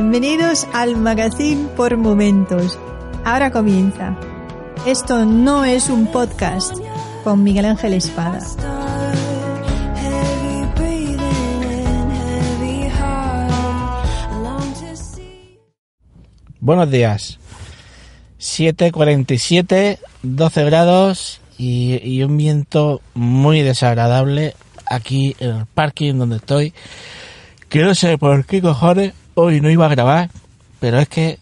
Bienvenidos al Magazine por Momentos. Ahora comienza. Esto no es un podcast con Miguel Ángel Espada. Buenos días. 7.47, 12 grados y, un viento muy desagradable aquí en el parking donde estoy. Que no sé por qué cojones hoy no iba a grabar, pero es que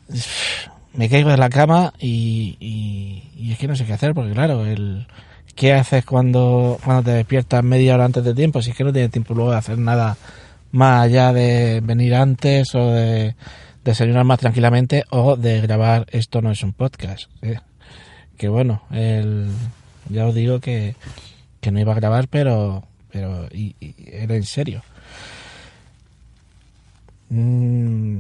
me caigo de la cama y, y- es que no sé qué hacer, porque claro, el ¿qué haces cuando, cuando te despiertas media hora antes de tiempo? Si es que no tienes tiempo luego de hacer nada más allá de venir antes o de desayunar más tranquilamente o de grabar esto no es un podcast. ¿eh? Que bueno, el, ya os digo que, que no iba a grabar, pero, pero y era en serio. Mm,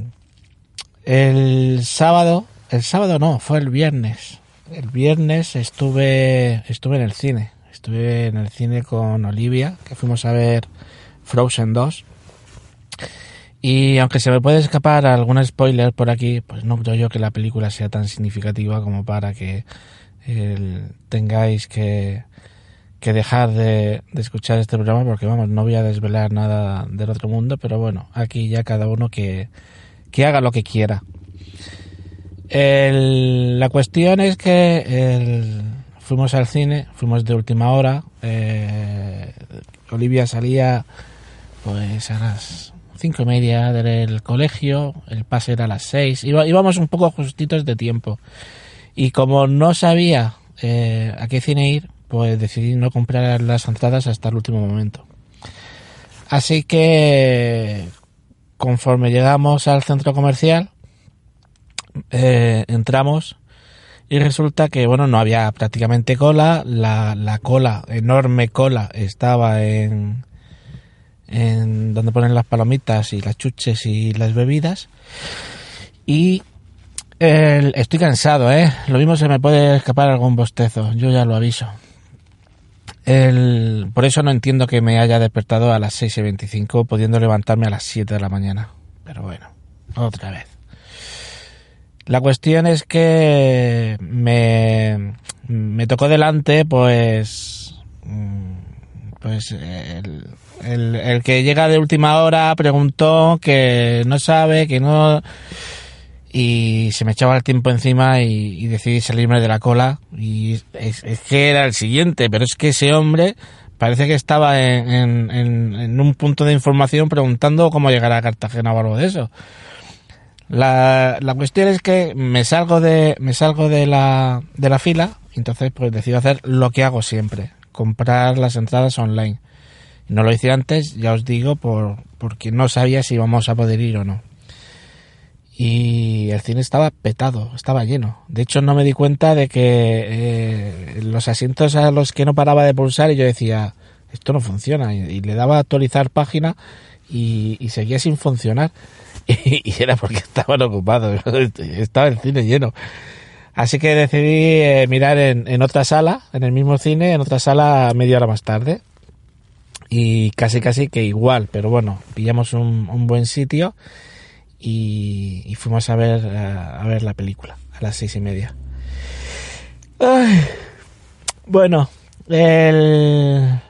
el sábado, el sábado no, fue el viernes. El viernes estuve, estuve en el cine. Estuve en el cine con Olivia, que fuimos a ver Frozen 2. Y aunque se me puede escapar algún spoiler por aquí, pues no creo yo que la película sea tan significativa como para que el- tengáis que, que dejar de, de escuchar este programa, porque vamos, no voy a desvelar nada del otro mundo, pero bueno, aquí ya cada uno que, que haga lo que quiera. La cuestión es que el- fuimos al cine, fuimos de última hora. eh, Olivia salía pues a las cinco y media del colegio, el pase era a las seis. Iba- íbamos un poco justitos de tiempo. Y como no sabía eh, a qué cine ir, pues decidí no comprar las entradas hasta el último momento. Así que conforme llegamos al centro comercial, eh, entramos y resulta que bueno no había prácticamente cola. La, la cola enorme cola estaba en en donde ponen las palomitas y las chuches y las bebidas. Y estoy cansado eh lo mismo se me puede escapar algún bostezo yo ya lo aviso el, por eso no entiendo que me haya despertado a las 6 y 25 pudiendo levantarme a las 7 de la mañana. Pero bueno otra vez. La cuestión es que me, me tocó delante, pues, mm, pues el, el, el que llega de última hora preguntó que no sabe, que no, y se me echaba el tiempo encima y, decidí salirme de la cola y es, que era el siguiente, pero es que ese hombre parece que estaba en, en, en- en un punto de información preguntando cómo llegar a Cartagena o algo de eso. La, la cuestión es que me salgo de me salgo de la, de la fila, entonces pues decido hacer lo que hago siempre, comprar las entradas online. No lo hice antes, ya os digo, por, porque no sabía si íbamos a poder ir o no. Y el cine estaba petado, estaba lleno. De hecho, no me di cuenta de que eh, los asientos a los que no paraba de pulsar y yo decía, esto no funciona. Y, le daba a actualizar página y, seguía sin funcionar. Y, y era porque estaban ocupados, estaba el cine lleno. Así que decidí eh, mirar en, en otra sala, en el mismo cine, en otra sala media hora más tarde. Y casi casi que igual, pero bueno, pillamos un, un buen sitio y, y fuimos a ver, a ver la película a las seis y media. Ay. Bueno, el,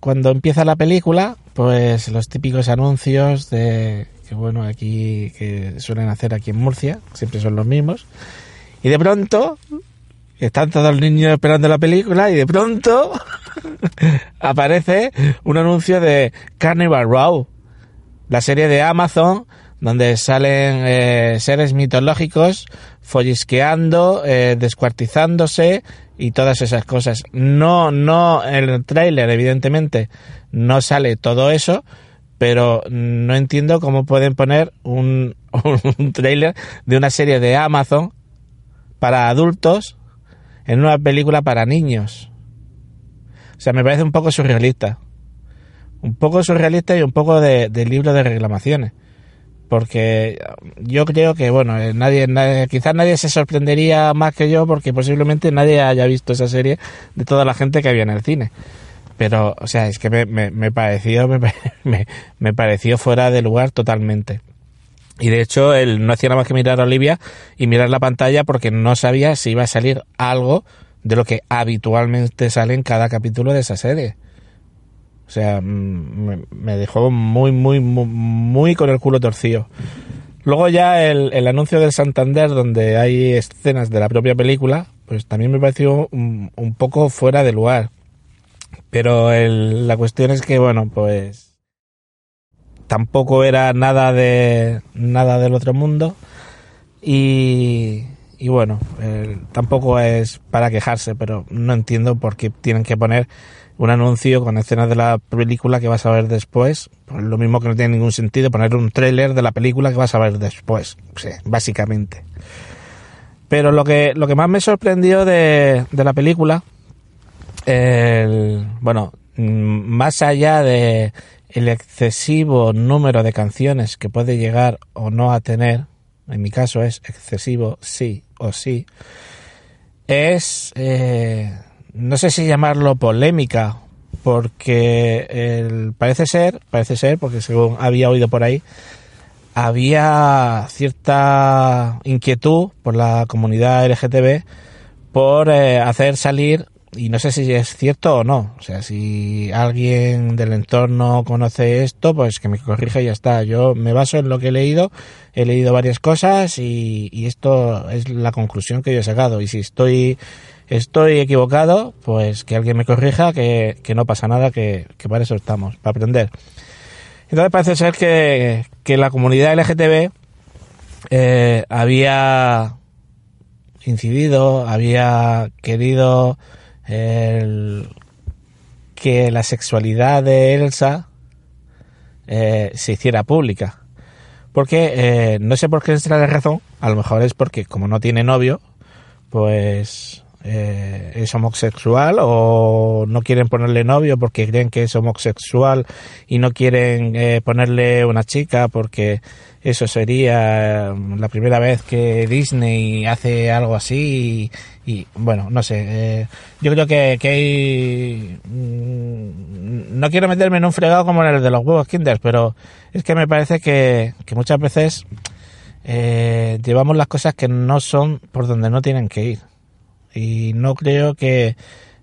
cuando empieza la película, pues los típicos anuncios de que bueno aquí que suelen hacer aquí en Murcia, siempre son los mismos. Y de pronto están todos los niños esperando la película y de pronto aparece un anuncio de Carnival Row, la serie de Amazon donde salen eh, seres mitológicos follisqueando, eh, descuartizándose y todas esas cosas. No, no, el tráiler evidentemente no sale todo eso, pero no entiendo cómo pueden poner un, un tráiler de una serie de Amazon para adultos en una película para niños. O sea, me parece un poco surrealista. Un poco surrealista y un poco de, de libro de reclamaciones. Porque yo creo que, bueno, eh, nadie, nadie, quizás nadie se sorprendería más que yo porque posiblemente nadie haya visto esa serie de toda la gente que había en el cine. Pero, o sea, es que me, me, me pareció, me, me, me pareció fuera de lugar totalmente. Y de hecho, él no hacía nada más que mirar a Olivia y mirar la pantalla porque no sabía si iba a salir algo de lo que habitualmente sale en cada capítulo de esa serie. O sea, me dejó muy, muy, muy, muy con el culo torcido. Luego ya el, anuncio del Santander, donde hay escenas de la propia película, pues también me pareció un, poco fuera de lugar. Pero la cuestión es que, bueno, pues tampoco era nada de nada del otro mundo y, y bueno, tampoco es para quejarse, pero no entiendo por qué tienen que poner un anuncio con escenas de la película que vas a ver después. Pues lo mismo que no tiene ningún sentido poner un tráiler de la película que vas a ver después, básicamente. Pero lo que, lo que más me sorprendió de, de la película, el, bueno, mm, más allá de el excesivo número de canciones que puede llegar o no a tener, en mi caso es excesivo sí o sí, es eh, no sé si llamarlo polémica, porque el, parece ser, parece ser, porque según había oído por ahí, había cierta inquietud por la comunidad LGTB por eh, hacer salir, y no sé si es cierto o no, o sea, si alguien del entorno conoce esto, pues que me corrija y ya está. Yo me baso en lo que he leído, he leído varias cosas y, y esto es la conclusión que yo he sacado. Y si estoy estoy equivocado, pues que alguien me corrija, que, no pasa nada, que, para eso estamos, para aprender. Entonces parece ser que, la comunidad LGTB eh, había incidido, había querido que la sexualidad de Elsa eh, se hiciera pública. Porque eh, no sé por qué es la razón, a lo mejor es porque como no tiene novio, pues eh, es homosexual o no quieren ponerle novio porque creen que es homosexual y no quieren eh, ponerle una chica porque eso sería mm, la primera vez que Disney hace algo así y, bueno, no sé, eh, yo creo que, que hay... Mm, no quiero meterme en un fregado como en el de los huevos Kinder, pero es que me parece que, que muchas veces llevamos las cosas que no son por donde no tienen que ir y no creo que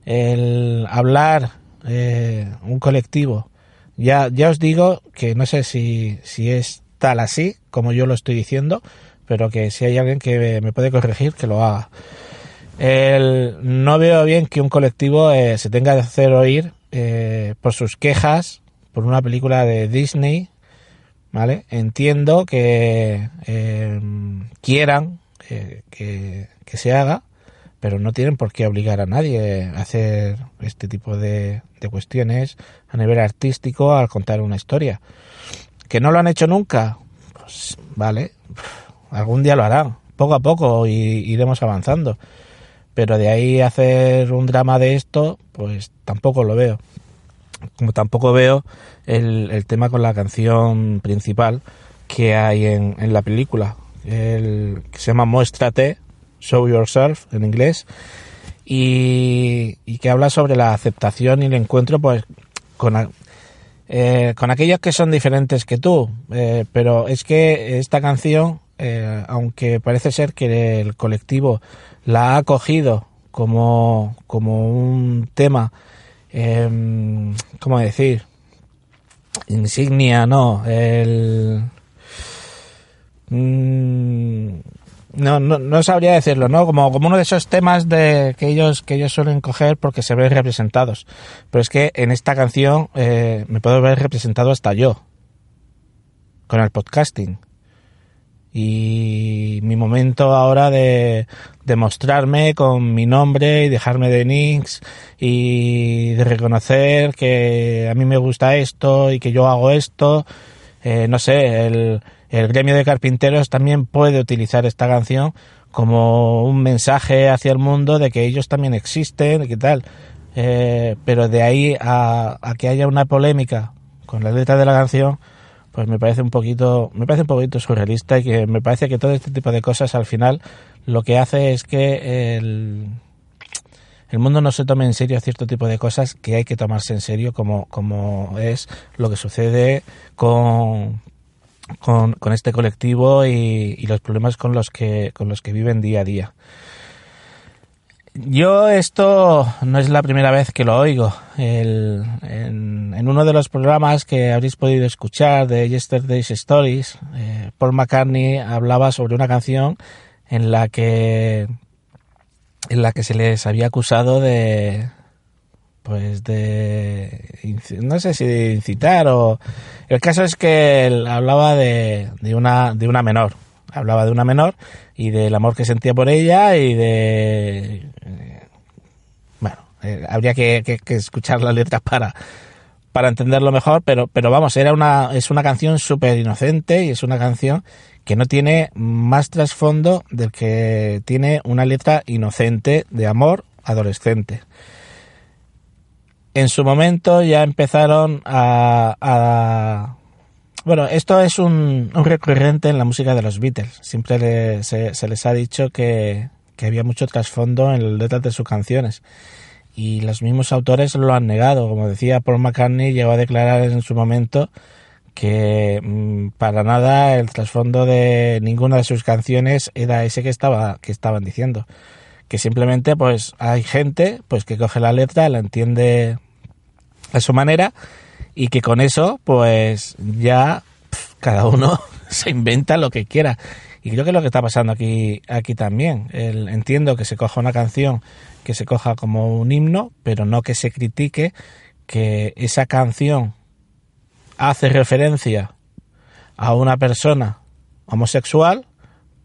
el hablar eh, un colectivo, ya, ya os digo que no sé si, si es tal así como yo lo estoy diciendo, pero que si hay alguien que me puede corregir, que lo haga. El, no veo bien que un colectivo eh, se tenga que hacer oír eh, por sus quejas por una película de Disney, ¿vale? Entiendo que eh, quieran que, que, se haga, pero no tienen por qué obligar a nadie a hacer este tipo de, cuestiones a nivel artístico al contar una historia. ¿Que no lo han hecho nunca? Pues vale, algún día lo harán, poco a poco y iremos avanzando. Pero de ahí hacer un drama de esto, pues tampoco lo veo. Como tampoco veo el, tema con la canción principal que hay en, en la película, el, que se llama Muéstrate, Show Yourself en inglés, y, que habla sobre la aceptación y el encuentro pues con, eh, con aquellos que son diferentes que tú. Eh, pero es que esta canción, eh, aunque parece ser que el colectivo la ha cogido como, como un tema, eh, ¿cómo decir? Insignia, no, el... Mm, no, no, no, sabría decirlo, ¿no? Como, como uno de esos temas de que ellos, que ellos suelen coger porque se ven representados. Pero es que en esta canción eh, me puedo ver representado hasta yo. Con el podcasting. Y mi momento ahora de, de mostrarme con mi nombre y dejarme de nicks y de reconocer que a mí me gusta esto y que yo hago esto. Eh, no sé, el, el gremio de carpinteros también puede utilizar esta canción como un mensaje hacia el mundo de que ellos también existen y qué tal. Eh, pero de ahí a, que haya una polémica con la letra de la canción, pues me parece un poquito, me parece un poquito surrealista y que me parece que todo este tipo de cosas al final lo que hace es que el, el mundo no se tome en serio cierto tipo de cosas que hay que tomarse en serio como, como es lo que sucede con, con, con este colectivo y, y, los problemas con los que con los que viven día a día. Yo esto no es la primera vez que lo oigo. En, uno de los programas que habréis podido escuchar de Yesterday's Stories, eh, Paul McCartney hablaba sobre una canción en la que en la que se les había acusado de pues de no sé si de incitar o el caso es que él hablaba de, de una de una menor. Hablaba de una menor y del amor que sentía por ella y de bueno eh, habría que, que, que, escuchar las letras para para entenderlo mejor pero pero vamos era una es una canción súper inocente y es una canción que no tiene más trasfondo del que tiene una letra inocente de amor adolescente en su momento ya empezaron a, a bueno, esto es un, un, recurrente en la música de los Beatles. Siempre le, se, se, les ha dicho que, que había mucho trasfondo en las letras de sus canciones. Y los mismos autores lo han negado. Como decía Paul McCartney, llegó a declarar en su momento que mmm, para nada el trasfondo de ninguna de sus canciones era ese que estaba que estaban diciendo que simplemente pues hay gente pues que coge la letra la entiende a su manera y que con eso pues ya cada uno se inventa lo que quiera. Y creo que es lo que está pasando aquí aquí también. El, entiendo que se coja una canción que se coja como un himno pero no que se critique que esa canción hace referencia a una persona homosexual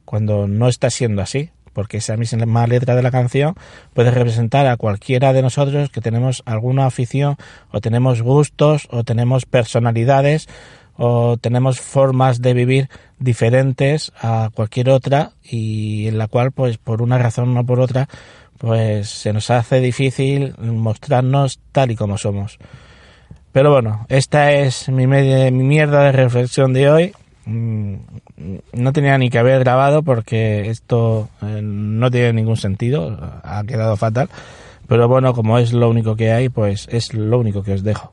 cuando no está siendo así, porque esa misma letra de la canción puede representar a cualquiera de nosotros que tenemos alguna afición o tenemos gustos o tenemos personalidades o tenemos formas de vivir diferentes a cualquier otra y en la cual pues por una razón o por otra pues se nos hace difícil mostrarnos tal y como somos. Pero bueno, esta es mi, mi mierda de reflexión de hoy. No tenía ni que haber grabado porque esto eh, no tiene ningún sentido, ha quedado fatal. Pero bueno, como es lo único que hay, pues es lo único que os dejo.